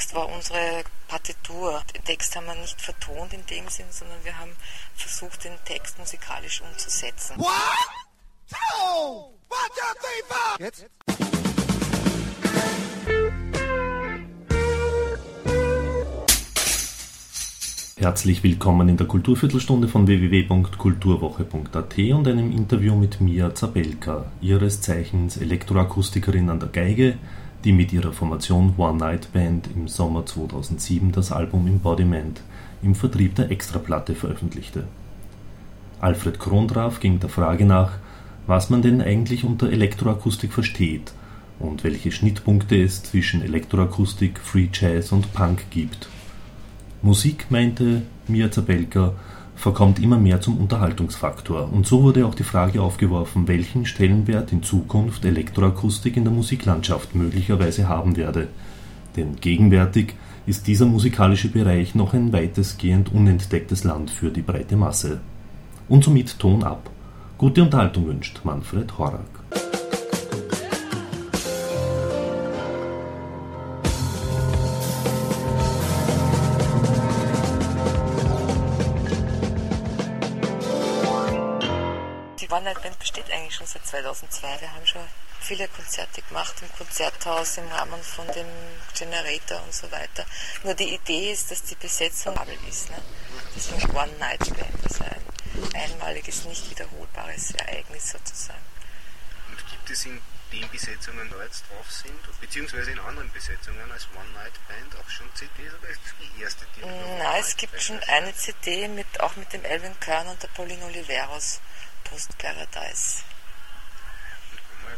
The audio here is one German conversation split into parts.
Text war unsere Partitur. Den Text haben wir nicht vertont in dem Sinn, sondern wir haben versucht, den Text musikalisch umzusetzen. What? Two, one, two, three, four. Jetzt? Herzlich willkommen in der Kulturviertelstunde von www.kulturwoche.at und einem Interview mit Mia Zabelka, ihres Zeichens Elektroakustikerin an der Geige, die mit ihrer Formation One Night Band im Sommer 2007 das Album Embodiment im Vertrieb der Extraplatte veröffentlichte. Alfred Krondraff ging der Frage nach, was man denn eigentlich unter Elektroakustik versteht und welche Schnittpunkte es zwischen Elektroakustik, Free Jazz und Punk gibt. Musik, meinte Mia Zabelka, verkommt immer mehr zum Unterhaltungsfaktor, und so wurde auch die Frage aufgeworfen, welchen Stellenwert in Zukunft Elektroakustik in der Musiklandschaft möglicherweise haben werde. Denn gegenwärtig ist dieser musikalische Bereich noch ein weitestgehend unentdecktes Land für die breite Masse. Und somit Ton ab. Gute Unterhaltung wünscht Manfred Horak. Eigentlich schon seit 2002. Wir haben schon viele Konzerte gemacht im Konzerthaus im Rahmen von dem Generator und so weiter. Nur die Idee ist, dass die Besetzung abel ist. Ne? Das ist ein One-Night-Band, also ein einmaliges, nicht wiederholbares Ereignis sozusagen. Und gibt es in den Besetzungen, die jetzt drauf sind, beziehungsweise in anderen Besetzungen als One-Night-Band auch schon CDs oder ist das die erste, die Nein, es gibt schon eine CD mit, auch mit dem Elvin Kern und der Pauline Oliveros, Post Paradise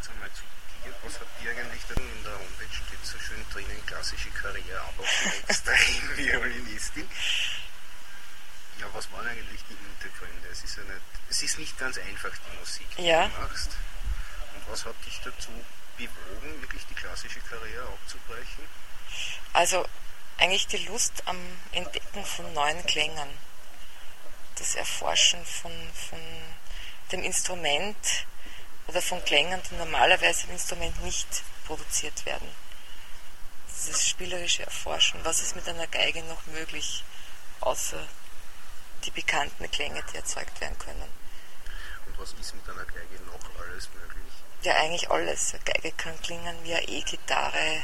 jetzt einmal zu dir. Was hat dir eigentlich dann in der Homepage steht so schön drinnen, klassische Karriere, aber auch extrem Violinistin. Ja, was waren eigentlich die Hintergründe? Es ist ja nicht, es ist nicht ganz einfach, die Musik, die ja. du machst. Und was hat dich dazu bewogen, wirklich die klassische Karriere abzubrechen? Also eigentlich die Lust am Entdecken von neuen Klängen, das Erforschen von, von dem Instrument, oder von Klängen, die normalerweise im Instrument nicht produziert werden. Dieses spielerische Erforschen, was ist mit einer Geige noch möglich, außer die bekannten Klänge, die erzeugt werden können. Und was ist mit einer Geige noch alles möglich? Ja, eigentlich alles. Eine Geige kann klingen wie eine E-Gitarre,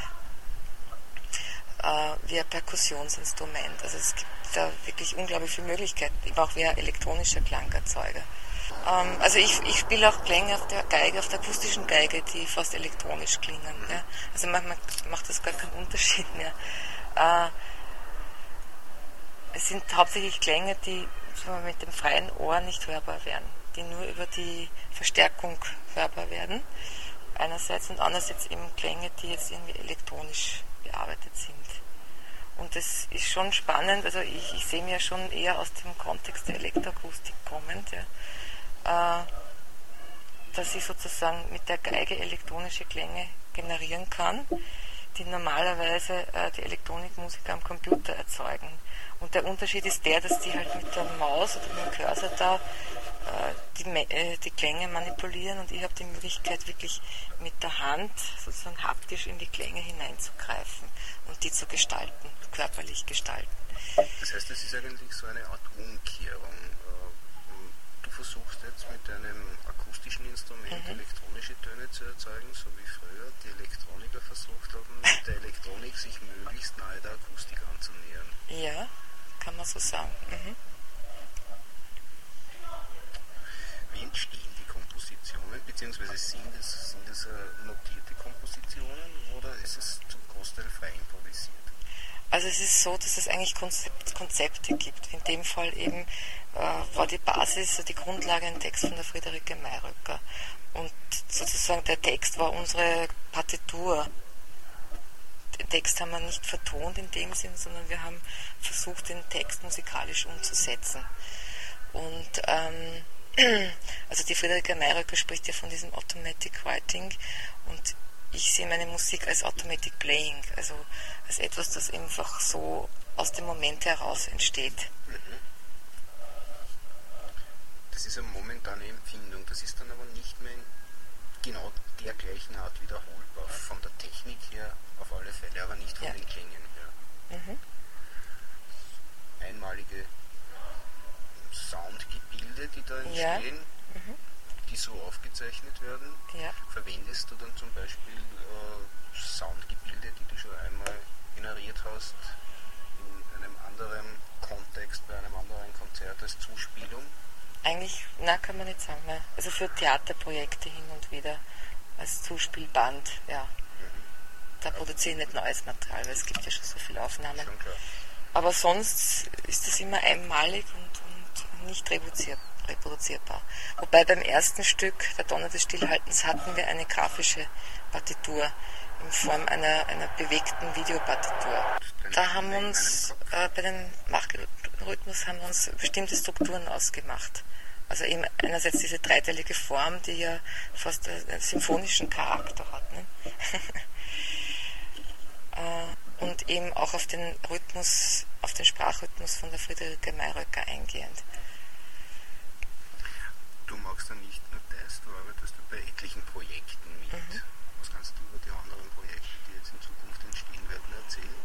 äh, wie ein Perkussionsinstrument. Also es gibt da wirklich unglaublich viele Möglichkeiten, auch wie ein elektronischer Klangerzeuger. Ähm, also ich, ich spiele auch Klänge auf der Geige, auf der akustischen Geige, die fast elektronisch klingen. Ja. Also manchmal macht das gar keinen Unterschied mehr. Äh, es sind hauptsächlich Klänge, die wir, mit dem freien Ohr nicht hörbar werden, die nur über die Verstärkung hörbar werden. Einerseits und andererseits eben Klänge, die jetzt irgendwie elektronisch bearbeitet sind. Und das ist schon spannend, also ich, ich sehe mir schon eher aus dem Kontext der Elektroakustik kommend. Ja dass ich sozusagen mit der Geige elektronische Klänge generieren kann, die normalerweise äh, die Elektronikmusiker am Computer erzeugen. Und der Unterschied ist der, dass die halt mit der Maus oder mit dem Cursor da äh, die, äh, die, Klänge manipulieren und ich habe die Möglichkeit wirklich mit der Hand sozusagen haptisch in die Klänge hineinzugreifen und die zu gestalten, körperlich gestalten. Das heißt, es ist eigentlich so eine Art Umkehrung versuchst jetzt mit einem akustischen Instrument mhm. elektronische Töne zu erzeugen, so wie früher die Elektroniker versucht haben, mit der Elektronik sich möglichst nahe der Akustik anzunähern. Ja, kann man so sagen. Mhm. Wie entstehen die Kompositionen, beziehungsweise sind es, sind es äh, notierte Kompositionen oder ist es zum Großteil frei improvisiert? Also es ist so, dass es eigentlich Konzept, Konzepte gibt. In dem Fall eben äh, war die Basis, die Grundlage ein Text von der Friederike Mayröcker. Und sozusagen der Text war unsere Partitur. Den Text haben wir nicht vertont in dem Sinn, sondern wir haben versucht, den Text musikalisch umzusetzen. Und ähm, also die Friederike Mayröcker spricht ja von diesem Automatic Writing und ich sehe meine Musik als Automatic Playing, also als etwas, das einfach so aus dem Moment heraus entsteht. Mhm. Das ist eine momentane Empfindung, das ist dann aber nicht mehr in genau der gleichen Art wiederholbar. Von der Technik her auf alle Fälle, aber nicht von ja. den Klängen her. Mhm. Einmalige Soundgebilde, die da entstehen. Ja. Mhm die so aufgezeichnet werden. Ja. Verwendest du dann zum Beispiel äh, Soundgebilde, die du schon einmal generiert hast, in einem anderen Kontext, bei einem anderen Konzert als Zuspielung? Eigentlich, na, kann man nicht sagen. Ne? Also für Theaterprojekte hin und wieder als Zuspielband, ja. Da produziere ich nicht neues Material, weil es gibt ja schon so viele Aufnahmen. Schon. Aber sonst ist das immer einmalig und nicht reproduzier- reproduzierbar. Wobei beim ersten Stück, der Donner des Stillhaltens, hatten wir eine grafische Partitur in Form einer, einer bewegten Videopartitur. Da haben uns äh, bei dem Machrhythmus haben uns bestimmte Strukturen ausgemacht. Also eben einerseits diese dreiteilige Form, die ja fast einen symphonischen Charakter hat. Ne? Äh, und eben auch auf den Rhythmus, auf den Sprachrhythmus von der Friederike Mayröcker eingehend. Du machst ja nicht nur das, du arbeitest bei etlichen Projekten mit. Mhm. Was kannst du über die anderen Projekte, die jetzt in Zukunft entstehen werden, erzählen?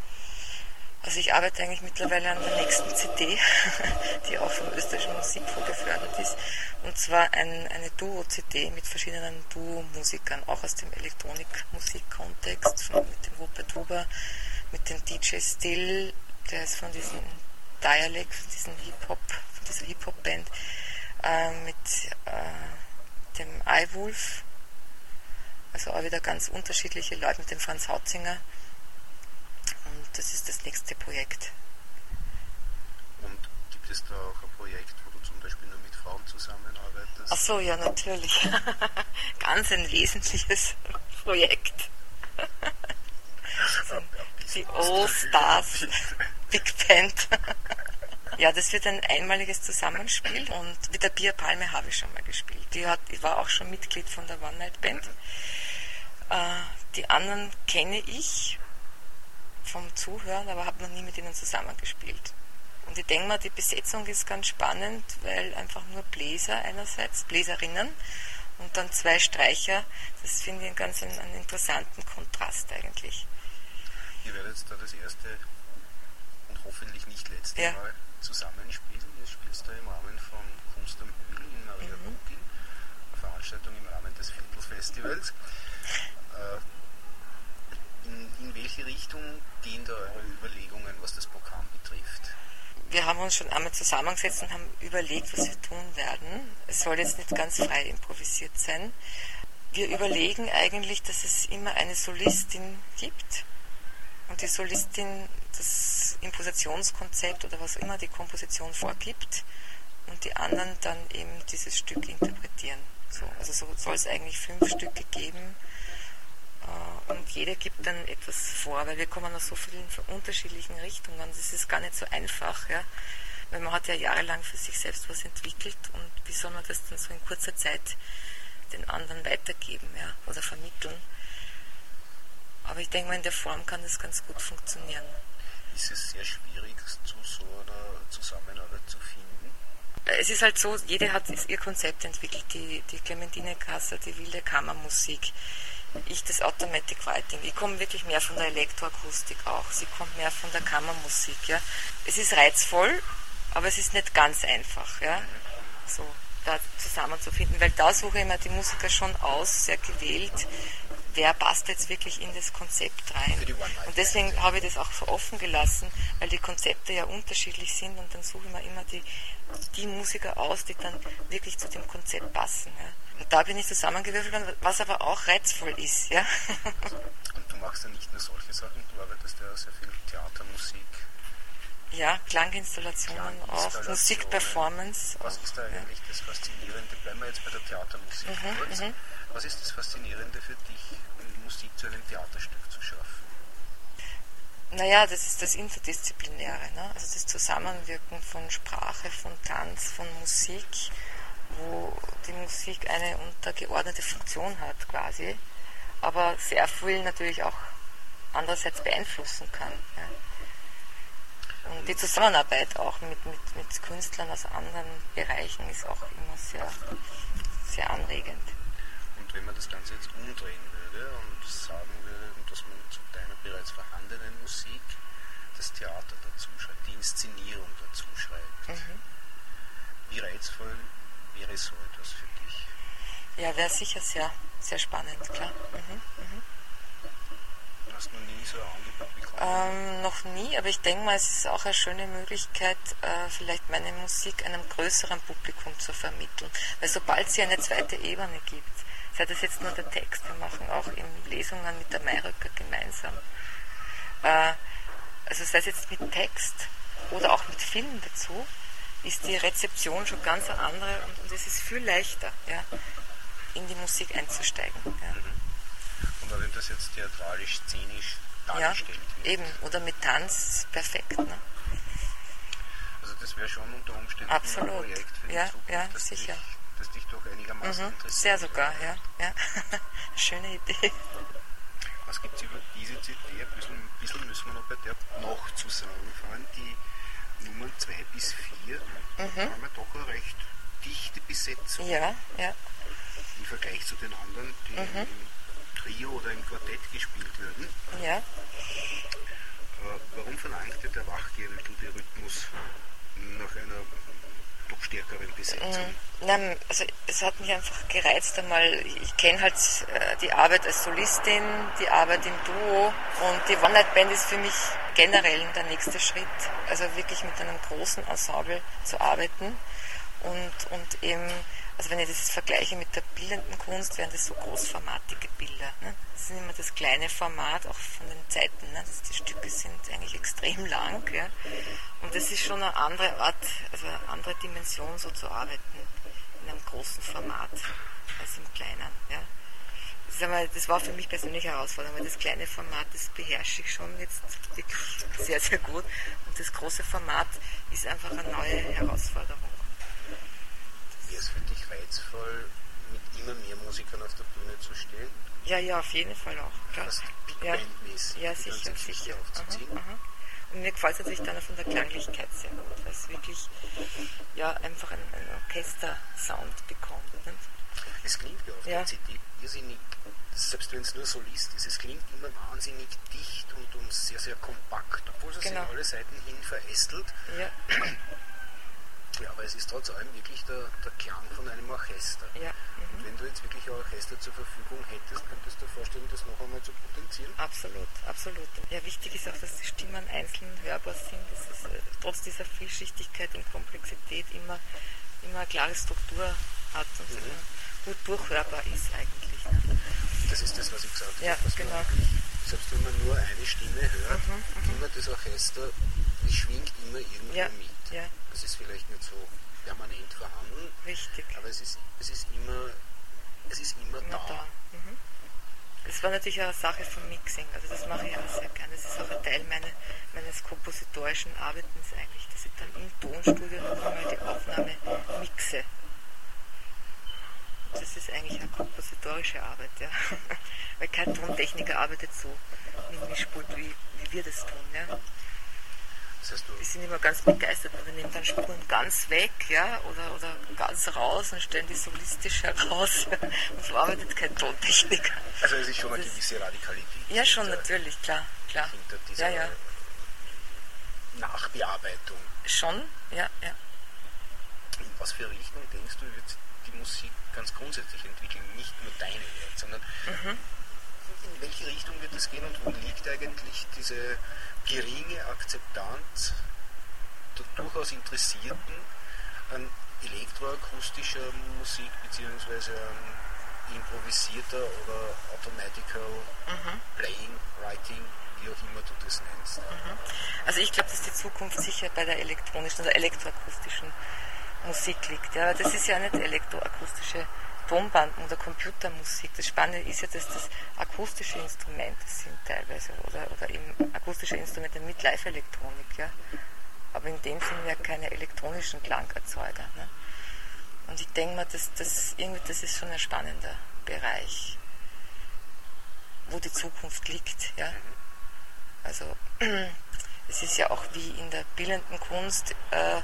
Also ich arbeite eigentlich mittlerweile an der nächsten CD, die auch vom österreichischen Musikfonds gefördert ist. Und zwar ein, eine Duo-CD mit verschiedenen Duo-Musikern, auch aus dem Elektronikmusik-Kontext, mit dem Rupert Huber, mit dem DJ Still, der ist von diesem Dialect, von diesem Hip-Hop, von dieser Hip-Hop-Band, äh, mit äh, dem iWolf, also auch wieder ganz unterschiedliche Leute, mit dem Franz Hautzinger. Und das ist das nächste Projekt. Und gibt es da auch ein Projekt, wo du zum Beispiel nur mit Frauen zusammenarbeitest? Ach so, ja, natürlich. Ganz ein wesentliches Projekt. Die was All dafür, Stars bitte. Big Band. Ja, das wird ein einmaliges Zusammenspiel und mit der Pia Palme habe ich schon mal gespielt. Die hat, ich war auch schon Mitglied von der One Night Band. Äh, die anderen kenne ich vom Zuhören, aber habe noch nie mit ihnen zusammengespielt. Und ich denke mal, die Besetzung ist ganz spannend, weil einfach nur Bläser einerseits, Bläserinnen und dann zwei Streicher, das finde ich einen ganz einen, einen interessanten Kontrast eigentlich. Ihr werdet da das erste hoffentlich nicht letzte Ja. Mal zusammenspielen. Ihr spielt da im Rahmen von Kunst am Hügel in Maria Mhm. Bugin, eine Veranstaltung im Rahmen des Viertelfestivals. Äh, in, in welche Richtung gehen da eure Überlegungen, was das Programm betrifft? Wir haben uns schon einmal zusammengesetzt und haben überlegt, was wir tun werden. Es soll jetzt nicht ganz frei improvisiert sein. Wir überlegen eigentlich, dass es immer eine Solistin gibt und die Solistin das Impositionskonzept oder was immer die Komposition vorgibt und die anderen dann eben dieses Stück interpretieren. So, also so soll es eigentlich fünf Stücke geben äh, und jeder gibt dann etwas vor, weil wir kommen aus so vielen unterschiedlichen Richtungen. Das ist gar nicht so einfach, ja. Weil man hat ja jahrelang für sich selbst was entwickelt und wie soll man das dann so in kurzer Zeit den anderen weitergeben, ja, oder vermitteln. Aber ich denke mal, in der Form kann das ganz gut funktionieren. Ist es sehr schwierig, zu so einer Zusammenarbeit zu finden? Es ist halt so, jede hat ihr Konzept entwickelt. Die, die Clementine Kasser, die wilde Kammermusik. Ich das Automatic Writing. Ich komme wirklich mehr von der Elektroakustik auch. Sie kommt mehr von der Kammermusik. Ja. Es ist reizvoll, aber es ist nicht ganz einfach. Ja. So da zusammenzufinden, weil da suche ich mir die Musiker schon aus, sehr gewählt, wer passt jetzt wirklich in das Konzept rein. Und deswegen habe ich das auch so offen gelassen, weil die Konzepte ja unterschiedlich sind und dann suche ich mir immer die, die Musiker aus, die dann wirklich zu dem Konzept passen. Ja. Und da bin ich zusammengewürfelt, worden, was aber auch reizvoll ist. Ja. Und du machst ja nicht nur solche Sachen, du arbeitest ja sehr viel Theatermusik. Ja, Klanginstallationen auch. Musikperformance. Was auch, ist da ja. eigentlich das Faszinierende? Bleiben wir jetzt bei der Theatermusik Mhm, kurz. Was ist das Faszinierende für dich, Musik zu einem Theaterstück zu schaffen? Naja, das ist das Interdisziplinäre, ne? also das Zusammenwirken von Sprache, von Tanz, von Musik, wo die Musik eine untergeordnete Funktion hat quasi, aber sehr viel natürlich auch andererseits beeinflussen kann. Ja? Und die Zusammenarbeit auch mit, mit, mit Künstlern aus anderen Bereichen ist auch immer sehr, sehr anregend. Und wenn man das Ganze jetzt umdrehen würde und sagen würde, dass man zu deiner bereits vorhandenen Musik das Theater dazu schreibt, die Inszenierung dazu schreibt, Mhm. wie reizvoll wäre so etwas für dich? Ja, wäre sicher sehr, sehr spannend, klar. Mhm, mhm. Hast du noch nie so ein Angebot bekommen? Ähm, noch nie, aber ich denke mal, es ist auch eine schöne Möglichkeit, äh, vielleicht meine Musik einem größeren Publikum zu vermitteln. Weil sobald sie eine zweite Ebene gibt, sei das jetzt nur der Text, wir machen auch in Lesungen mit der Mayröcker gemeinsam. Äh, also sei es jetzt mit Text oder auch mit Film dazu, ist die Rezeption schon ganz eine andere und, und es ist viel leichter, ja, in die Musik einzusteigen. Ja. Oder wenn das jetzt theatralisch, szenisch Ja, dargestellt wird. eben. Oder mit Tanz, perfekt. Ne? Also das wäre schon unter Umständen Absolut. ein Projekt für die Ja, Zukunft, ja, das sicher. Dich, das dich doch einigermaßen Mhm. interessiert. Sehr sogar, ja. ja. Schöne Idee. Was gibt es über diese CD? Ein bisschen, ein bisschen müssen wir noch bei der noch zu sagen. Allem die Nummern 2 bis 4 haben wir doch eine recht dichte Besetzung Mhm. Ja, ja. im Vergleich zu den anderen, die Mhm. Trio oder im Quartett gespielt werden. ja. Äh, warum verlangt dir der wachgerüttelte Rhythmus nach einer doch stärkeren Besetzung? Mhm. Nein, also es hat mich einfach gereizt einmal. Ich kenne halt äh, die Arbeit als Solistin, die Arbeit im Duo und die One Night Band ist für mich generell der nächste Schritt. Also wirklich mit einem großen Ensemble zu arbeiten und, und eben, also wenn ich das vergleiche mit der bildenden Kunst, wären das so großformatige Bilder. Ne? Das ist immer das kleine Format, auch von den Zeiten. Ne? Das, die Stücke sind eigentlich extrem lang. Ja? Und das ist schon eine andere Art, also eine andere Dimension, so zu arbeiten in einem großen Format als im kleinen. Ja? Das, war für mich persönlich herausfordernd, weil das kleine Format, das beherrsche ich schon jetzt sehr, sehr gut. Und das große Format ist einfach eine neue Herausforderung. Wäre es für dich reizvoll, mit immer mehr Musikern auf der Bühne zu stehen? Ja, ja, auf jeden Fall auch. Klar. Fast Big Ja, Band-mäßig ja sicher, sicher. Aha, aha. Und mir gefällt es natürlich dann auch von der Klanglichkeit sehr gut, weil es wirklich ja, einfach einen, einen Orchester-Sound bekommt. Nicht? Es klingt ja auf Ja. der CD irrsinnig, selbst wenn es nur Solist ist, es klingt immer wahnsinnig dicht und, und sehr, sehr kompakt, obwohl es Genau. in alle Seiten hin verästelt. Ja, Ja, aber es ist trotz allem wirklich der, der Klang von einem Orchester. ja. Mhm. Und wenn du jetzt wirklich ein Orchester zur Verfügung hättest, könntest du dir vorstellen, das noch einmal zu potenzieren? Absolut, absolut. Ja, wichtig ist auch, dass die Stimmen einzeln hörbar sind, dass es äh, trotz dieser Vielschichtigkeit und Komplexität immer, immer eine klare Struktur hat und Mhm. immer gut durchhörbar ist eigentlich. Ne? Das ist das, was ich gesagt Ja, habe. man genau. selbst wenn man nur eine Stimme hört, Mhm, immer das Orchester, es schwingt immer irgendwo Ja, mit. ja, Das ist vielleicht nicht so permanent vorhanden, richtig. aber es ist, es ist immer, es ist immer, Immer da. da. Mhm. Das war natürlich auch eine Sache vom Mixing, also das mache ich auch sehr gerne. Das ist auch ein Teil meine, meines kompositorischen Arbeitens eigentlich, dass ich dann im Tonstudio noch einmal die Aufnahme mixe. Das ist eigentlich eine kompositorische Arbeit, ja. Weil kein Tontechniker arbeitet so mit Mischpult, wie, wie wir das tun. Ja. Die sind immer ganz begeistert, wir nehmen dann Spuren ganz weg ja, oder, oder ganz raus und stellen die solistisch heraus. Ja. Und so arbeitet kein Tontechniker. also es ist schon eine gewisse Radikalität. Ja, schon hinter- natürlich, klar, klar. Hinter dieser Ja, ja, Nachbearbeitung. schon, ja, ja. In was für Richtung denkst du, wird die Musik ganz grundsätzlich entwickeln? Nicht nur deine sondern Mhm. In welche Richtung wird es gehen und wo liegt eigentlich diese geringe Akzeptanz der durchaus Interessierten an elektroakustischer Musik beziehungsweise an improvisierter oder automatical Mhm. Playing, Writing, wie auch immer du das nennst. Also ich glaube, dass die Zukunft sicher bei der elektronischen oder elektroakustischen Musik liegt. Ja, aber das ist ja nicht elektroakustische Tonbanden oder Computermusik. Das Spannende ist ja, dass das akustische Instrumente sind teilweise oder, oder eben akustische Instrumente mit Live-Elektronik. Ja. Aber in dem Sinne ja keine elektronischen Klangerzeuger. Ne? Und ich denke mal, dass das, irgendwie, das ist schon ein spannender Bereich, wo die Zukunft liegt. Ja? Also es ist ja auch wie in der bildenden Kunst, äh,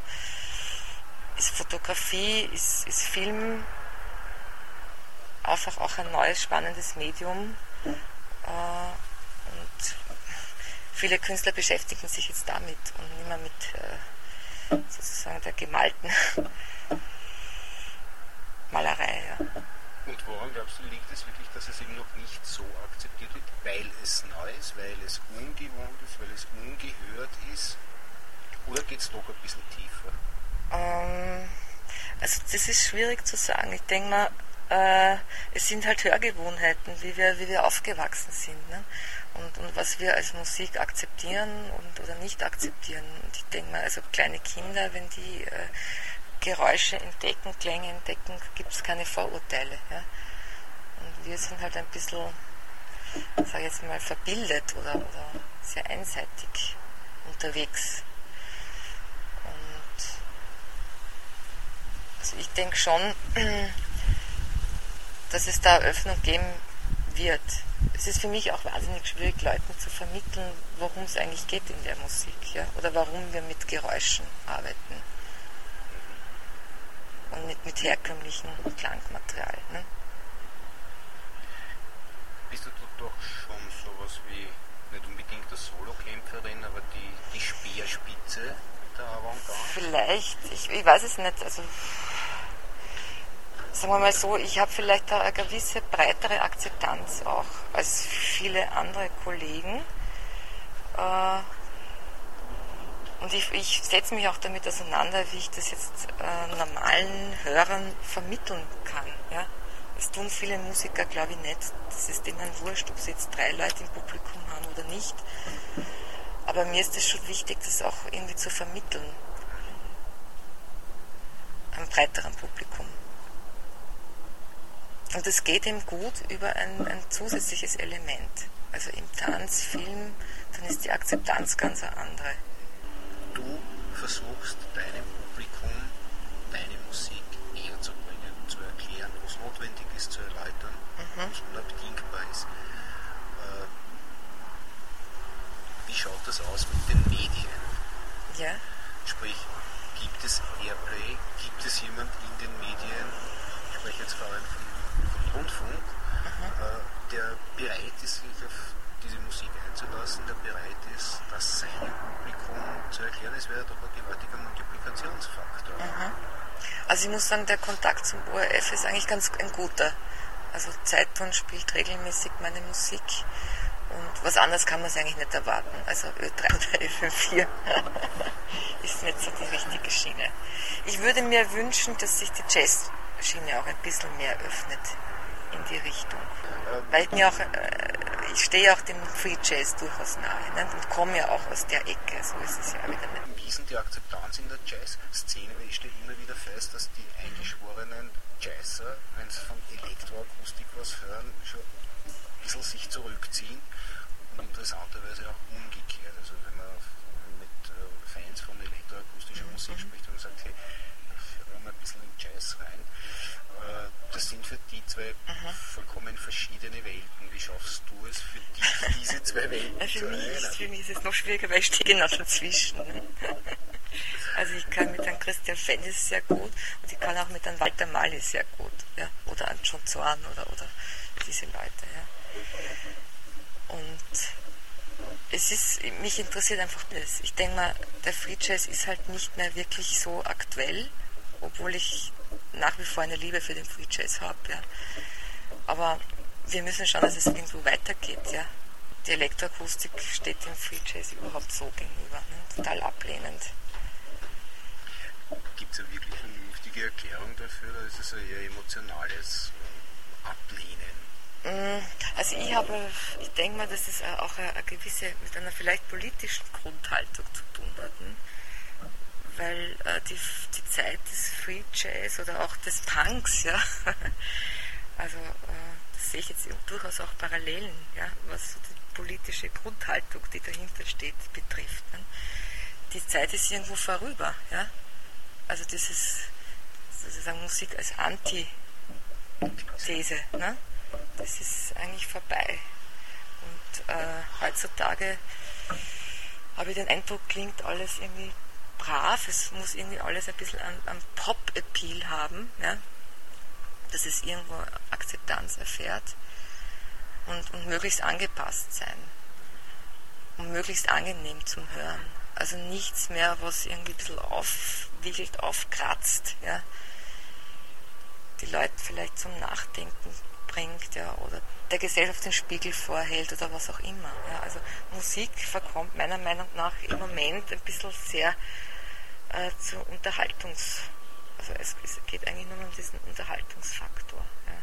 ist Fotografie, ist, ist Film einfach auch ein neues, spannendes Medium. Äh, und viele Künstler beschäftigen sich jetzt damit und nicht mehr mit äh, sozusagen der gemalten Malerei. Ja. Und woran glaubst du, liegt es wirklich, dass es eben noch nicht so akzeptiert wird? Weil es neu ist, weil es ungewohnt ist, weil es ungehört ist? Oder geht es doch ein bisschen tiefer? Ähm, also das ist schwierig zu sagen. Ich denke mal, äh, es sind halt Hörgewohnheiten, wie wir, wie wir aufgewachsen sind. Ne? Und, und was wir als Musik akzeptieren und, oder nicht akzeptieren. Und ich denke mal, also kleine Kinder, wenn die äh, Geräusche entdecken, Klänge entdecken, gibt es keine Vorurteile. Ja? Und wir sind halt ein bisschen, sage ich jetzt mal, verbildet oder, oder sehr einseitig unterwegs. Und also ich denke schon, dass es da Eröffnung geben wird. Es ist für mich auch wahnsinnig schwierig, Leuten zu vermitteln, worum es eigentlich geht in der Musik, ja, oder warum wir mit Geräuschen arbeiten und nicht mit herkömmlichem Klangmaterial. Ne? Bist du doch schon sowas wie, nicht unbedingt eine Solokämpferin, aber die, die Speerspitze der Avantgarde? Vielleicht, ich, ich weiß es nicht. Also sagen wir mal so, ich habe vielleicht eine gewisse breitere Akzeptanz auch als viele andere Kollegen. Äh, und ich, ich setze mich auch damit auseinander, wie ich das jetzt äh, normalen Hörern vermitteln kann. Ja? Das tun viele Musiker, glaube ich, nicht. Das ist denen wurscht, ob sie jetzt drei Leute im Publikum haben oder nicht. Aber mir ist es schon wichtig, das auch irgendwie zu vermitteln. Einem breiteren Publikum. Und es geht ihm gut über ein, ein zusätzliches Element. Also im Tanzfilm, dann ist die Akzeptanz ganz eine andere. Du versuchst deinem Publikum deine Musik näher zu bringen, zu erklären, was notwendig ist, zu erläutern, mhm. was unabdingbar ist. Äh, wie schaut das aus mit den Medien? Ja. Sprich, gibt es Airplay? Gibt es jemand in den Medien? Ich spreche jetzt vor allem von Rundfunk, äh, der bereit ist, sich auf diese Musik einzulassen, der bereit ist, das seinem Publikum zu erklären. Es wäre doch ein gewaltiger Multiplikationsfaktor. Mhm. Also ich muss sagen, der Kontakt zum ORF ist eigentlich ganz ein guter. Also Zeitton spielt regelmäßig meine Musik und was anderes kann man sich eigentlich nicht erwarten. Also Ö3 oder FM4 ist nicht so die richtige Schiene. Ich würde mir wünschen, dass sich die Jazz-Schiene auch ein bisschen mehr öffnet in die Richtung. Weil ich mir auch, äh, ich stehe auch dem Free Jazz durchaus nahe ne? und komme ja auch aus der Ecke, so ist es ja wieder nicht. Wie denn die Akzeptanz in der Jazz-Szene? Ich stelle immer wieder fest, dass die eingeschworenen Jazzer, wenn sie von Elektroakustik was hören, schon ein bisschen sich zurückziehen und interessanterweise auch umgekehrt. Also wenn man mit äh, Fans von elektroakustischer Musik mhm. spricht und sagt, hey, hören wir ein bisschen in Jazz rein, äh, das sind für die zwei mhm. vollkommen verschiedene Welten. Wie schaffst du es für dich, diese zwei Welten für, mich ist, für mich ist es noch schwieriger, weil ich stehe genau dazwischen. Ne? Also ich kann mit einem Christian Fennis sehr gut und ich kann auch mit einem Walter Mali sehr gut. Ja? Oder an John Zorn oder, oder diese Leute. Ja? Und es ist, mich interessiert einfach das. Ich denke mal, der Free Jazz ist halt nicht mehr wirklich so aktuell, obwohl ich nach wie vor eine Liebe für den Free Jazz habe. Ja. Aber wir müssen schauen, dass es irgendwo weitergeht. Ja. Die Elektroakustik steht dem Free Jazz überhaupt so gegenüber, ne? total ablehnend. Gibt es eine wirklich vernünftige Erklärung dafür oder ist es ein eher emotionales Ablehnen? Mm, also ich habe, ich denke mal, dass es auch eine, gewisse, mit einer vielleicht politischen Grundhaltung zu tun hat. Ne? weil äh, die, die Zeit des Free Jazz oder auch des Punks, ja, also äh, das sehe ich jetzt durchaus auch Parallelen, ja, was so die politische Grundhaltung, die dahinter steht, betrifft. Ne? Die Zeit ist irgendwo vorüber, ja. Also dieses sozusagen Musik als Anti-These, ne? Das ist eigentlich vorbei. Und äh, heutzutage habe ich den Eindruck, klingt alles irgendwie brav, es muss irgendwie alles ein bisschen an, an Pop-Appeal haben, ja? dass es irgendwo Akzeptanz erfährt und, und möglichst angepasst sein und möglichst angenehm zum Hören. Also nichts mehr, was irgendwie ein bisschen aufwiegelt, aufkratzt. Ja? die Leute vielleicht zum Nachdenken bringt, ja, oder der Gesellschaft den Spiegel vorhält oder was auch immer. Ja. Also Musik verkommt meiner Meinung nach im Moment ein bisschen sehr äh, zu Unterhaltungs, also es, es, geht eigentlich nur um diesen Unterhaltungsfaktor. Ja.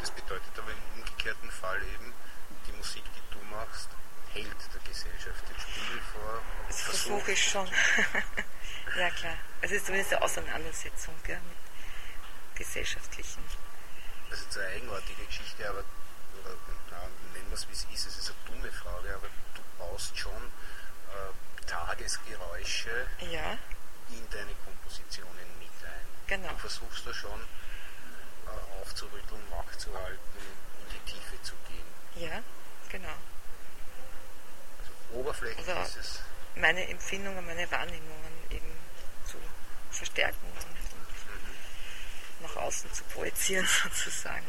Das bedeutet aber im umgekehrten Fall eben, die Musik, die du machst, hält der Gesellschaft den Spiegel vor. Das versuche ich schon. ja klar. Es ist zumindest eine Auseinandersetzung gell, mit gesellschaftlichen. Das ist eine eigenartige Geschichte, aber oder, na, nennen wir es wie es ist, es ist eine dumme Frage, aber du baust schon äh, Tagesgeräusche ja. in deine Kompositionen mit ein. Genau. Du versuchst da schon äh, aufzurütteln, halten, in die Tiefe zu gehen. Ja, genau. Also oberflächlich Also ist es. meine Empfindungen, meine Wahrnehmungen eben zu verstärken und nach außen zu projizieren sozusagen.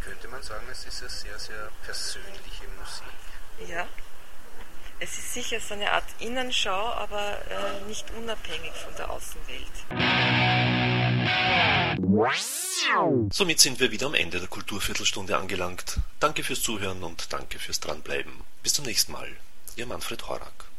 Könnte man sagen, es ist eine sehr, sehr persönliche Musik. Ja. Es ist sicher so eine Art Innenschau, aber äh, nicht unabhängig von der Außenwelt. Somit sind wir wieder am Ende der Kulturviertelstunde angelangt. Danke fürs Zuhören und danke fürs Dranbleiben. Bis zum nächsten Mal. Ihr Manfred Horak.